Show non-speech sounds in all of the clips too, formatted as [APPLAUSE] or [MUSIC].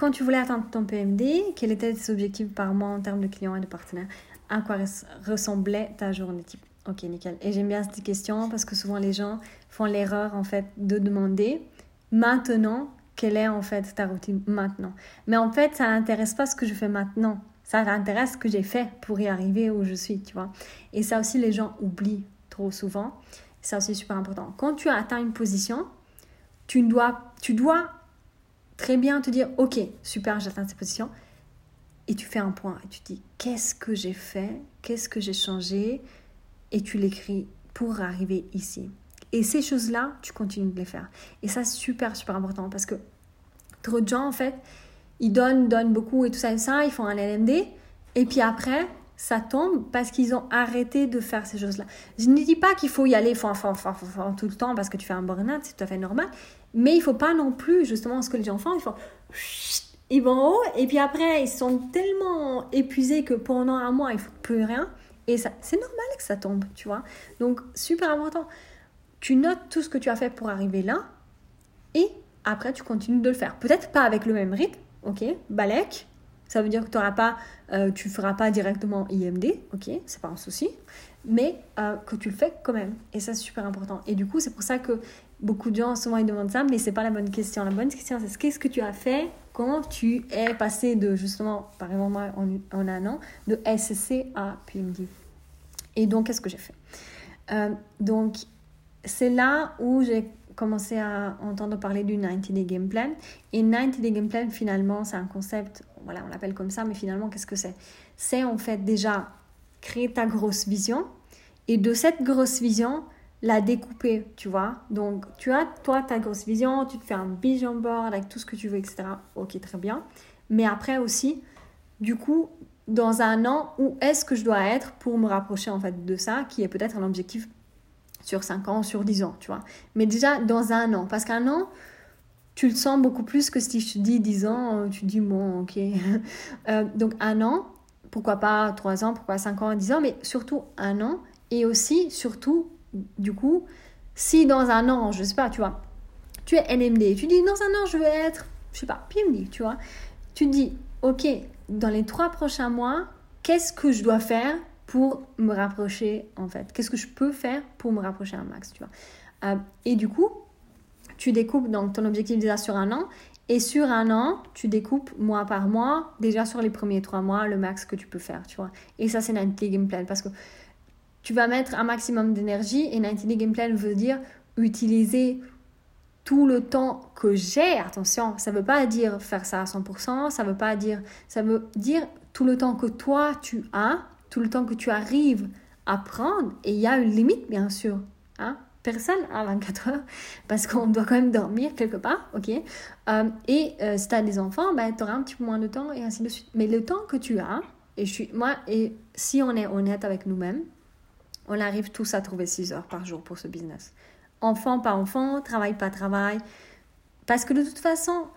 quand tu voulais atteindre ton PMD, quels étaient tes objectifs par mois en termes de clients et de partenaires? À quoi ressemblait ta journée type? Ok, nickel. Et j'aime bien cette question parce que souvent les gens font l'erreur en fait de demander maintenant quelle est en fait ta routine maintenant? Mais en fait, ça n'intéresse pas ce que je fais maintenant. Ça intéresse ce que j'ai fait pour y arriver où je suis, tu vois? Et ça aussi, les gens oublient trop souvent. C'est aussi super important. Quand tu atteins une position, tu dois, tu dois très bien te dire, ok, super, j'atteins cette position. Et tu fais un point et tu dis, qu'est-ce que j'ai fait? Qu'est-ce que j'ai changé? Et tu l'écris pour arriver ici. Et ces choses-là, tu continues de les faire. Et ça, c'est super, super important parce que trop de gens, en fait, ils donnent, donnent beaucoup et tout ça et ça, ils font un LMD. Et puis après, ça tombe parce qu'ils ont arrêté de faire ces choses-là. Je ne dis pas qu'il faut y aller tout le temps parce que tu fais un burn-out, c'est tout à fait normal. Mais il faut pas non plus, justement, ce que les gens font, ils font ils vont en haut et puis après ils sont tellement épuisés que pendant un mois ils font plus rien et c'est normal que ça tombe tu vois donc super important tu notes tout ce que tu as fait pour arriver là et après tu continues de le faire. Peut-être pas avec le même rythme, ok, balèque, ça veut dire que ne pas, euh, tu feras pas directement IMD, ok, c'est pas un souci, mais euh, que tu le fais quand même. Et ça, c'est super important. Et du coup, c'est pour ça que beaucoup de gens, souvent, ils demandent ça, mais c'est pas la bonne question. La bonne question, c'est qu'est-ce que tu as fait quand tu es passé de, justement, par exemple, moi, en, un an, de SSC à PMD. Et donc, qu'est-ce que j'ai fait? Euh, Donc, c'est là où j'ai commencé à entendre parler du 90 Day Game Plan. Et 90 Day Game Plan, finalement, c'est un concept, voilà, on l'appelle comme ça, mais finalement, qu'est-ce que c'est? C'est en fait déjà créer ta grosse vision et de cette grosse vision, la découper, tu vois. Donc, tu as, toi, ta grosse vision, tu te fais un vision board avec tout ce que tu veux, etc. Ok, très bien. Mais après aussi, du coup, dans un an, où est-ce que je dois être pour me rapprocher, en fait, de ça, qui est peut-être un objectif sur 5 ans, sur 10 ans, tu vois. Mais déjà dans un an, parce qu'un an, tu le sens beaucoup plus que si je te dis 10 ans, euh, tu dis bon, ok. [LAUGHS] Euh, donc un an, pourquoi pas 3 ans, pourquoi 5 ans, 10 ans, mais surtout un an. Et aussi, surtout, du coup, si dans un an, je sais pas, tu vois, tu es NMD, tu dis dans un an, je veux être, je sais pas, PMD, tu vois. Tu dis, ok, dans les 3 prochains mois, qu'est-ce que je dois faire pour me rapprocher en fait? Qu'est-ce que je peux faire pour me rapprocher un max, tu vois? Euh, Et du coup, tu découpes donc ton objectif déjà sur un an et sur un an, tu découpes mois par mois, déjà sur les premiers trois mois, le max que tu peux faire, tu vois. Et ça, c'est 90 Game Plan parce que tu vas mettre un maximum d'énergie et 90 Game Plan veut dire utiliser tout le temps que j'ai. Attention, ça veut pas dire faire ça à 100%, ça veut pas dire, ça veut dire tout le temps que toi tu as tout le temps que tu arrives à prendre, et il y a une limite, bien sûr. Hein? Personne à 24 heures, [LAUGHS] parce qu'on doit quand même dormir quelque part, ok euh, Et euh, si tu as des enfants, ben, tu auras un petit peu moins de temps, et ainsi de suite. Mais le temps que tu as, et je suis, moi, et si on est honnête avec nous-mêmes, on arrive tous à trouver 6 heures par jour pour ce business. Enfant, pas enfant, travail, pas travail. Parce que de toute façon,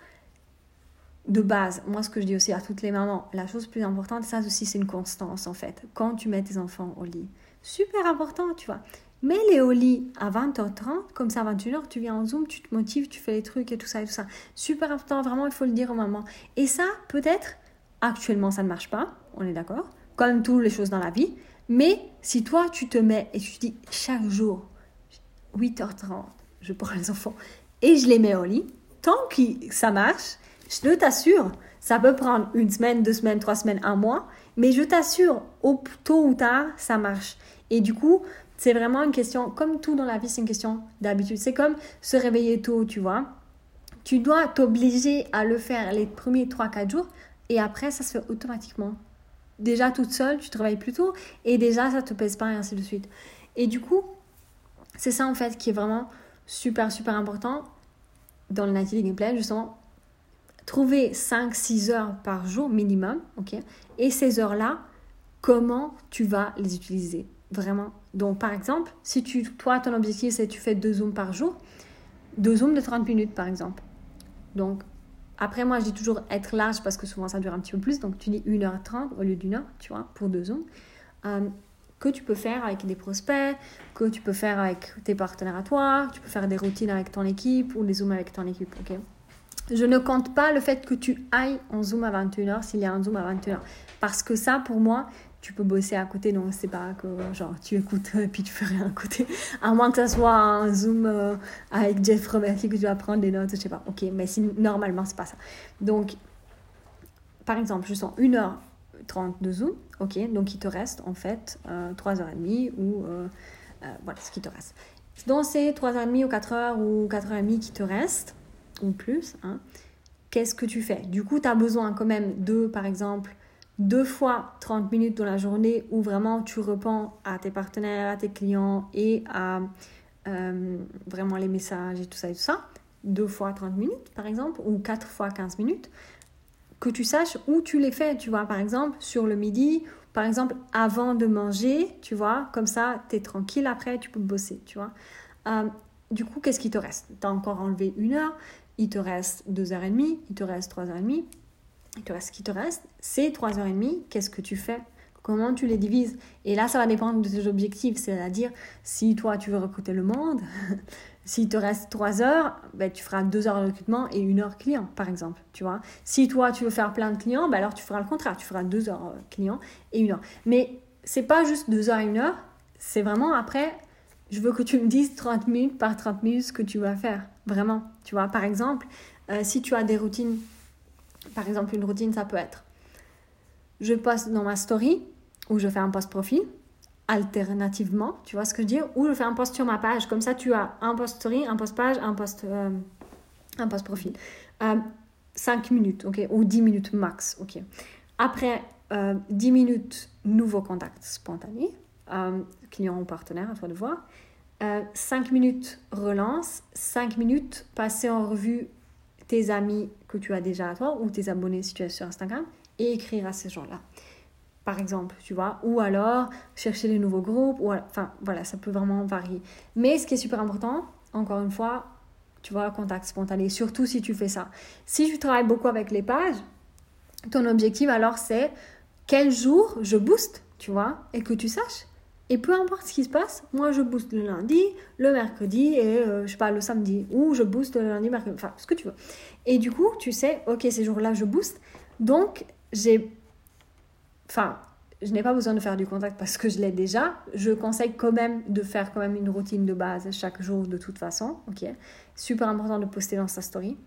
de base, moi ce que je dis aussi à toutes les mamans, la chose plus importante, ça aussi c'est une constance en fait. Quand tu mets tes enfants au lit, super important, tu vois. Mets-les au lit à 20h30, comme ça à 21h, tu viens en Zoom, tu te motives, tu fais les trucs et tout ça et tout ça. Super important, vraiment, il faut le dire aux mamans. Et ça, peut-être, actuellement ça ne marche pas, on est d'accord, comme toutes les choses dans la vie. Mais si toi tu te mets et tu dis chaque jour, 8h30, je prends les enfants et je les mets au lit, tant que ça marche, je t'assure, ça peut prendre une semaine, deux semaines, trois semaines, un mois, mais je t'assure, au tôt ou tard, ça marche. Et du coup, c'est vraiment une question, comme tout dans la vie, c'est une question d'habitude. C'est comme se réveiller tôt, tu vois. Tu dois t'obliger à le faire les premiers 3-4 jours et après, ça se fait automatiquement. Déjà toute seule, tu te réveilles plus tôt et déjà, ça te pèse pas et ainsi de suite. Et du coup, c'est ça en fait qui est vraiment super, super important dans le native gameplay, justement, trouver 5-6 heures par jour minimum, ok Et ces heures-là, comment tu vas les utiliser Vraiment. Donc, par exemple, si tu, toi, ton objectif, c'est tu fais deux zooms par jour, deux zooms de 30 minutes, par exemple. Donc, après, moi, je dis toujours être large parce que souvent, ça dure un petit peu plus. Donc, tu dis 1h30 au lieu d'une heure, tu vois, pour deux zooms. Euh, que tu peux faire avec des prospects, que tu peux faire avec tes partenaires à toi, tu peux faire des routines avec ton équipe ou des zooms avec ton équipe, ok? Je ne compte pas le fait que tu ailles en Zoom à 21h s'il y a un Zoom à 21h. Parce que ça, pour moi, tu peux bosser à côté. Donc, c'est pas que genre tu écoutes [LAUGHS] et puis tu fais rien à côté. À moins que ça soit un Zoom euh, avec Jeff Roberti que tu vas prendre des notes, je sais pas. Ok, mais si, normalement, c'est pas ça. Donc, par exemple, je sens 1h30 de Zoom. Ok, donc il te reste en fait 3h30 euh, ou euh, voilà ce qui te reste. Dans ces 3h30 ou 4h ou 4h30 qui te restent, ou plus, hein, qu'est-ce que tu fais? Du coup, tu as besoin quand même de, par exemple, deux fois 30 minutes dans la journée où vraiment tu réponds à tes partenaires, à tes clients et à euh, vraiment les messages et tout ça et tout ça. Deux fois 30 minutes, par exemple, ou quatre fois 15 minutes. Que tu saches où tu les fais, tu vois, par exemple, sur le midi, par exemple, avant de manger, tu vois, comme ça, tu es tranquille après, tu peux bosser, tu vois. Euh, du coup, qu'est-ce qui te reste? Tu as encore enlevé une heure, il te reste 2h30, il te reste 3h30, il te reste ce qui te reste, c'est 3h30, qu'est-ce que tu fais? Comment tu les divises? Et là, ça va dépendre de tes objectifs, c'est-à-dire si toi tu veux recruter le monde, [LAUGHS] s'il te reste 3 heures, ben, tu feras 2 heures de recrutement et 1 heure client, par exemple. Tu vois? Si toi tu veux faire plein de clients, ben, alors tu feras le contraire, tu feras 2 heures euh, client et 1 heure. Mais c'est pas juste 2 heures et 1 heure, c'est vraiment après je veux que tu me dises 30 minutes par 30 minutes ce que tu vas faire. Vraiment. Tu vois, par exemple, euh, si tu as des routines, par exemple, une routine, ça peut être je poste dans ma story ou je fais un post profil alternativement, tu vois ce que je dire, ou je fais un post sur ma page. Comme ça, tu as un post story, un post page, un post, euh, un post profil. 5 euh, minutes, ok, ou 10 minutes max, ok. Après 10 minutes, nouveau contact spontané, client ou partenaire, à toi de voir. 5 euh, minutes relance, 5 minutes passer en revue tes amis que tu as déjà à toi ou tes abonnés si tu es sur Instagram et écrire à ces gens-là. Par exemple, tu vois, ou alors chercher des nouveaux groupes, ou enfin voilà, ça peut vraiment varier. Mais ce qui est super important, encore une fois, tu vois, contact spontané, surtout si tu fais ça. Si tu travailles beaucoup avec les pages, ton objectif alors c'est quel jour je booste, tu vois, et que tu saches et peu importe ce qui se passe, moi je booste le lundi, le mercredi et euh, je sais pas le samedi ou je booste le lundi, mercredi, enfin ce que tu veux. Et du coup, tu sais, ok, ces jours-là je booste. Donc j'ai, enfin, je n'ai pas besoin de faire du contact parce que je l'ai déjà. Je conseille quand même de faire quand même une routine de base chaque jour de toute façon. Ok, super important de poster dans sa story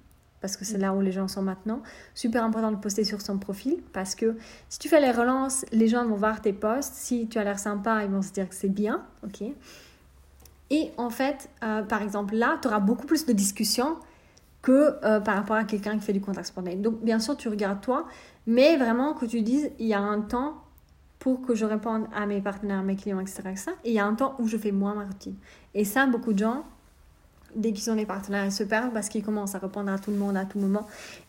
parce que c'est là où les gens sont maintenant. Super important de poster sur son profil parce que si tu fais les relances, les gens vont voir tes posts. Si tu as l'air sympa, ils vont se dire que c'est bien. Ok. Et en fait, euh, par exemple, là, tu auras beaucoup plus de discussions que euh, par rapport à quelqu'un qui fait du contact spontané. Donc, bien sûr, tu regardes toi, mais vraiment que tu dises, il y a un temps pour que je réponde à mes partenaires, mes clients, etc., etc. Et il y a un temps où je fais moins ma routine. Et ça, beaucoup de gens dès qu'ils ont des partenaires, ils se perdent parce qu'ils commencent à répondre à tout le monde à tout moment.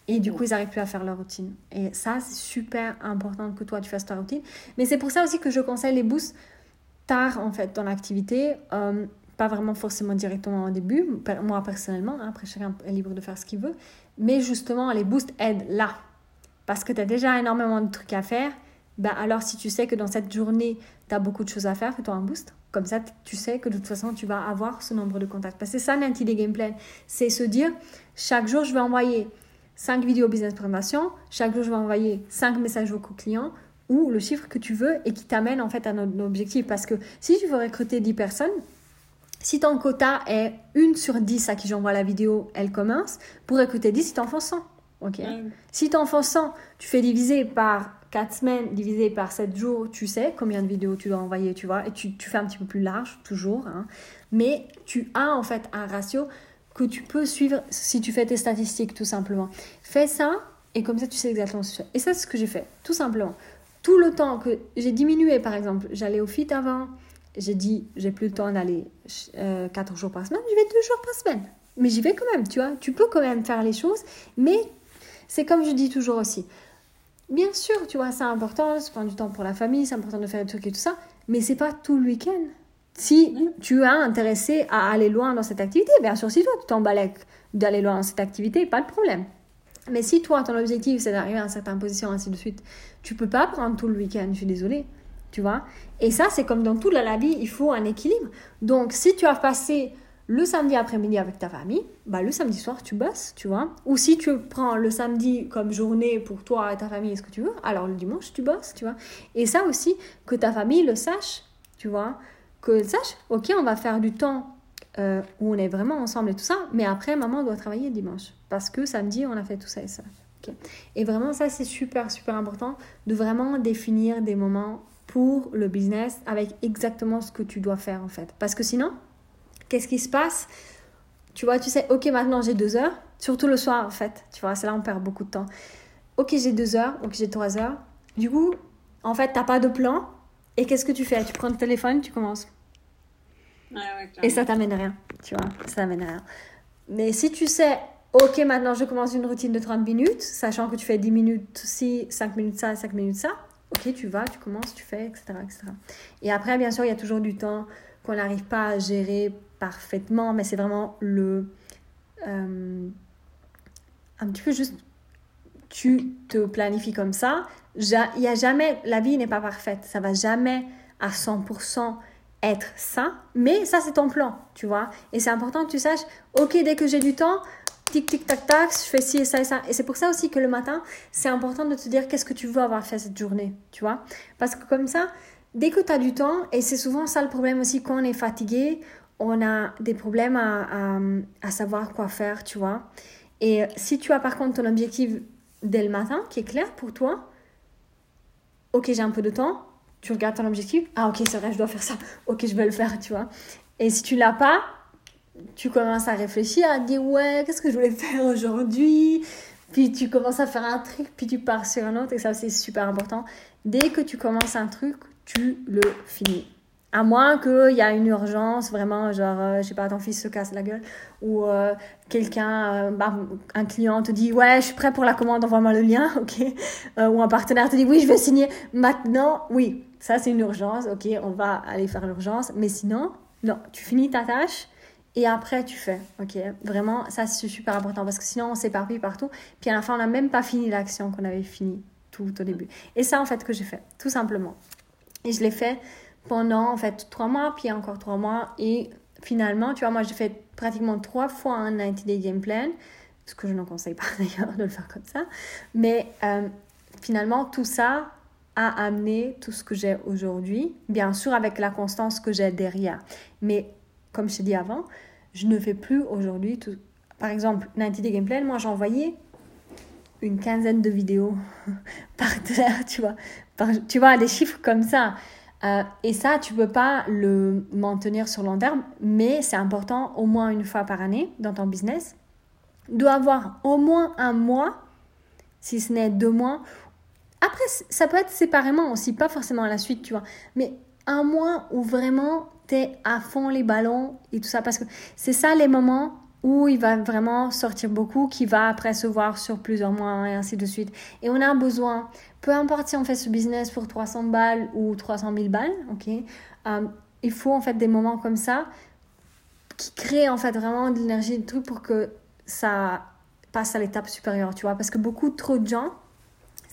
Et du coup, ils n'arrivent plus à faire leur routine. Et ça, c'est super important que toi, tu fasses ta routine. Mais c'est pour ça aussi que je conseille les boosts tard, en fait, dans l'activité. Euh, pas vraiment forcément directement au début, moi personnellement. Hein, après, chacun est libre de faire ce qu'il veut. Mais justement, les boosts aident là. Parce que tu as déjà énormément de trucs à faire. Ben alors, si tu sais que dans cette journée, tu as beaucoup de choses à faire, fais-toi un boost. Comme ça, tu sais que de toute façon, tu vas avoir ce nombre de contacts. Parce que c'est ça l'intitulé gameplay. C'est se dire, chaque jour, je vais envoyer 5 vidéos business présentation, chaque jour, je vais envoyer 5 messages aux clients ou le chiffre que tu veux et qui t'amène en fait à notre objectif. Parce que si tu veux recruter 10 personnes, si ton quota est 1 sur 10 à qui j'envoie la vidéo, elle commence, pour recruter 10, si t'en fais 100. Ok? Si t'en fais 100, tu fais diviser par 4 semaines divisé par 7 jours, tu sais combien de vidéos tu dois envoyer, tu vois, et tu, fais un petit peu plus large, toujours. Hein. Mais tu as en fait un ratio que tu peux suivre si tu fais tes statistiques, tout simplement. Fais ça, et comme ça, tu sais exactement ce que tu fais. Et ça, c'est ce que j'ai fait, tout simplement. Tout le temps que j'ai diminué, par exemple, j'allais au fit avant, j'ai dit, j'ai plus le temps d'aller 4 euh, jours par semaine, je vais 2 jours par semaine. Mais j'y vais quand même, tu vois. Tu peux quand même faire les choses, mais c'est comme je dis toujours aussi. Bien sûr, tu vois, c'est important, c'est prendre du temps pour la famille, c'est important de faire des trucs et tout ça, mais c'est pas tout le week-end. Si tu es intéressé à aller loin dans cette activité, bien sûr, si toi tu t'emballes d'aller loin dans cette activité, pas de problème. Mais si toi, ton objectif, c'est d'arriver à une certaine position, ainsi de suite, tu peux pas prendre tout le week-end, je suis désolée. Tu vois Et ça, c'est comme dans toute la vie, il faut un équilibre. Donc, si tu as passé le samedi après-midi avec ta famille, bah le samedi soir tu bosses, tu vois. Ou si tu prends le samedi comme journée pour toi et ta famille, ce que tu veux, alors le dimanche tu bosses, tu vois. Et ça aussi, que ta famille le sache, tu vois. Que sache, ok, on va faire du temps euh, où on est vraiment ensemble et tout ça, mais après maman doit travailler dimanche. Parce que samedi on a fait tout ça et ça. Et vraiment ça c'est super super important de vraiment définir des moments pour le business avec exactement ce que tu dois faire en fait. Parce que sinon, qu'est-ce qui se passe? Tu vois, tu sais, ok, maintenant j'ai deux heures, surtout le soir en fait. Tu vois, c'est là on perd beaucoup de temps. Ok, j'ai deux heures, ok, j'ai trois heures. Du coup, en fait, t'as pas de plan. Et qu'est-ce que tu fais? Tu prends le téléphone, tu commences. et ça t'amène rien, tu vois, ça t'amène rien. Mais si tu sais, ok, maintenant je commence une routine de 30 minutes, sachant que tu fais 10 minutes ci, 5 minutes ça, 5 minutes ça, ok, tu vas, tu commences, tu fais, etc. etc. Et après, bien sûr, il y a toujours du temps qu'on n'arrive pas à gérer parfaitement, mais c'est vraiment le... Euh, un petit peu juste, tu te planifies comme ça. Il y a jamais, la vie n'est pas parfaite, ça va jamais à 100% être ça, mais ça c'est ton plan, tu vois. Et c'est important que tu saches, ok, dès que j'ai du temps, tic tic tac tac, je fais ci et ça et ça. Et c'est pour ça aussi que le matin, c'est important de te dire qu'est-ce que tu veux avoir fait cette journée, tu vois. Parce que comme ça, dès que tu as du temps, et c'est souvent ça le problème aussi quand on est fatigué, on a des problèmes à, à, savoir quoi faire, tu vois. Et si tu as par contre ton objectif dès le matin, qui est clair pour toi, ok, j'ai un peu de temps, tu regardes ton objectif, ah ok, c'est vrai, je dois faire ça, [LAUGHS] ok, je vais le faire, tu vois. Et si tu l'as pas, tu commences à réfléchir, à dire ouais, qu'est-ce que je voulais faire aujourd'hui? Puis tu commences à faire un truc, puis tu pars sur un autre, et ça c'est super important. Dès que tu commences un truc, tu le finis. À moins qu'il y a une urgence, vraiment, genre, euh, je sais pas, ton fils se casse la gueule, ou euh, quelqu'un, euh, bah, un client te dit, ouais, je suis prêt pour la commande, envoie-moi le lien, [LAUGHS] ok Ou un partenaire te dit, oui, je vais signer maintenant, oui, ça c'est une urgence, ok, on va aller faire l'urgence, mais sinon, non, tu finis ta tâche, et après tu fais. Ok, vraiment, ça c'est super important parce que sinon on s'éparpille partout. Puis à la fin, on n'a même pas fini l'action qu'on avait fini tout au début. Et ça en fait que j'ai fait, tout simplement. Et je l'ai fait pendant en fait trois mois, puis encore trois mois. Et finalement, tu vois, moi j'ai fait pratiquement trois fois un 90 day game plan, ce que je ne conseille pas [LAUGHS] d'ailleurs de le faire comme ça. Mais euh, finalement, tout ça a amené tout ce que j'ai aujourd'hui, bien sûr avec la constance que j'ai derrière. Mais comme je t'ai dit avant, je ne fais plus aujourd'hui tout. Par exemple, 90 Day Gameplay, moi envoyé une quinzaine de vidéos [LAUGHS] par terre, [LAUGHS] tu vois. tu vois, des chiffres comme ça. Euh, et ça, tu peux pas le maintenir sur long terme, mais c'est important au moins une fois par année dans ton business d'avoir au moins un mois, si ce n'est deux mois. Après, ça peut être séparément aussi, pas forcément à la suite, tu vois. Mais un mois où vraiment t'es à fond les ballons et tout ça. Parce que c'est ça les moments où il va vraiment sortir beaucoup, qui va après se voir sur plusieurs mois et ainsi de suite. Et on a besoin, peu importe si on fait ce business pour 300 balles ou 300 000 balles, ok, euh, il faut en fait des moments comme ça qui créent en fait vraiment de l'énergie, de truc pour que ça passe à l'étape supérieure, tu vois. Parce que beaucoup trop de gens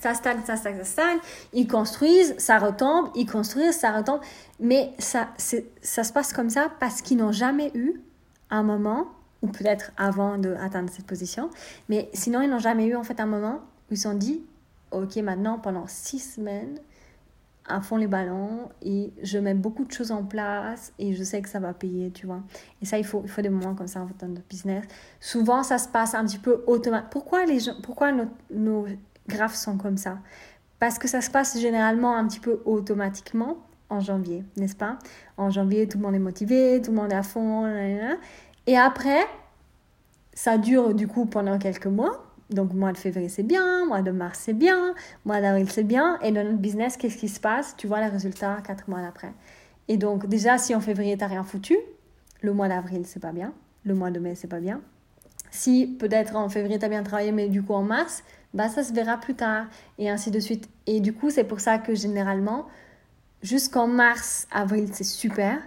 ça stagne, ça stagne, ça stagne. Ils construisent, ça retombe, ils construisent, ça retombe. Mais ça, ça se passe comme ça parce qu'ils n'ont jamais eu un moment, ou peut-être avant d'atteindre cette position, mais sinon ils n'ont jamais eu en fait un moment où ils se sont dit, ok maintenant pendant six semaines, à fond les ballons et je mets beaucoup de choses en place et je sais que ça va payer, tu vois. Et ça, il faut, il faut des moments comme ça en fait, dans notre business. Souvent, ça se passe un petit peu automatiquement. Pourquoi les gens, pourquoi nos, nos graphes sont comme ça? Parce que ça se passe généralement un petit peu automatiquement en janvier, n'est-ce pas? En janvier, tout le monde est motivé, tout le monde est à fond. Et après, ça dure du coup pendant quelques mois. Donc, mois de février, c'est bien, mois de mars, c'est bien, mois d'avril, c'est bien. Et dans notre business, qu'est-ce qui se passe? Tu vois les résultats quatre mois après. Et donc, déjà, si en février, tu rien foutu, le mois d'avril, c'est pas bien. Le mois de mai, c'est pas bien. Si peut-être en février, tu as bien travaillé, mais du coup en mars, bah ça se verra plus tard et ainsi de suite. Et du coup, c'est pour ça que généralement, jusqu'en mars, avril, c'est super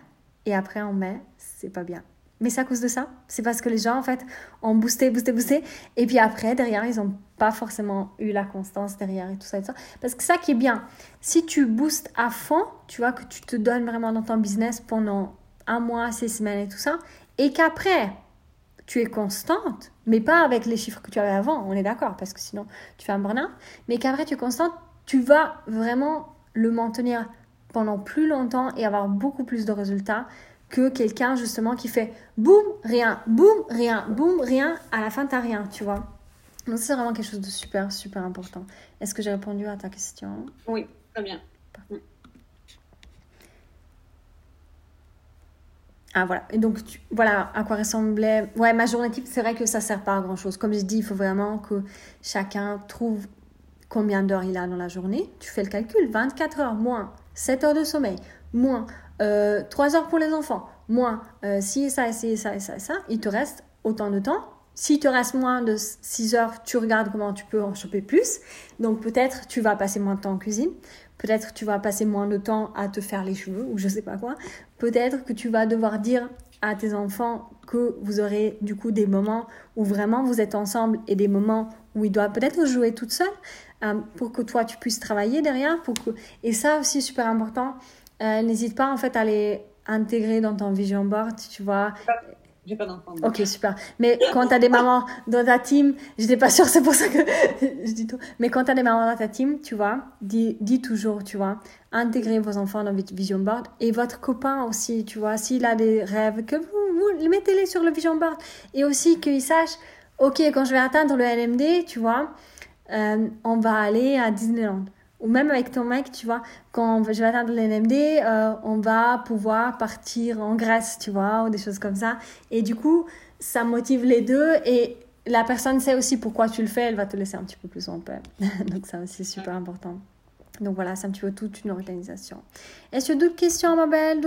et après en mai, c'est pas bien. Mais c'est à cause de ça. C'est parce que les gens, en fait, ont boosté, boosté, boosté. Et puis après, derrière, ils n'ont pas forcément eu la constance derrière et tout ça et tout ça. Parce que ça qui est bien, si tu boostes à fond, tu vois, que tu te donnes vraiment dans ton business pendant un mois, six semaines et tout ça, et qu'après, tu es constante, mais pas avec les chiffres que tu avais avant, on est d'accord, parce que sinon tu fais un burn mais qu'après tu es constante, tu vas vraiment le maintenir pendant plus longtemps et avoir beaucoup plus de résultats que quelqu'un justement qui fait boum, rien, boum, rien, boum, rien, à la fin t'as rien, tu vois. Donc c'est vraiment quelque chose de super, super important. Est-ce que j'ai répondu à ta question? Oui, très bien. Ah voilà, et donc voilà à quoi ressemblait. Ouais, ma journée type, c'est vrai que ça sert pas à grand chose. Comme je dis, il faut vraiment que chacun trouve combien d'heures il a dans la journée. Tu fais le calcul 24 heures moins 7 heures de sommeil, moins euh, 3 heures pour les enfants, moins euh, si ça, et ça, et ça, et ça, il te reste autant de temps. S'il te reste moins de 6 heures, tu regardes comment tu peux en choper plus. Donc peut-être tu vas passer moins de temps en cuisine. Peut-être tu vas passer moins de temps à te faire les cheveux ou je sais pas quoi. Peut-être que tu vas devoir dire à tes enfants que vous aurez du coup des moments où vraiment vous êtes ensemble et des moments où ils doivent peut-être jouer toute seule euh, pour que toi tu puisses travailler derrière. Et ça aussi super important. Euh, n'hésite pas en fait à les intégrer dans ton vision board, tu vois. J'ai pas d'enfant. Ok, super. Mais quand tu as des mamans dans ta team, j'étais pas sûre, c'est pour ça que [LAUGHS] je dis tout. Mais quand tu as des mamans dans ta team, tu vois, dis, dis toujours, tu vois, intégrez vos enfants dans votre vision board et votre copain aussi, tu vois, s'il a des rêves, que vous, vous mettez-les sur le vision board et aussi qu'il sache, ok, quand je vais atteindre le LMD, tu vois, euh, on va aller à Disneyland ou même avec ton mec, tu vois, quand je vais atteindre l'NMD, euh, on va pouvoir partir en Grèce, tu vois, ou des choses comme ça. Et du coup, ça motive les deux et la personne sait aussi pourquoi tu le fais, elle va te laisser un petit peu plus en paix. [LAUGHS] Donc ça aussi, c'est super important. Donc voilà, c'est un petit peu toute une organisation. Est-ce que d'autres questions, ma belle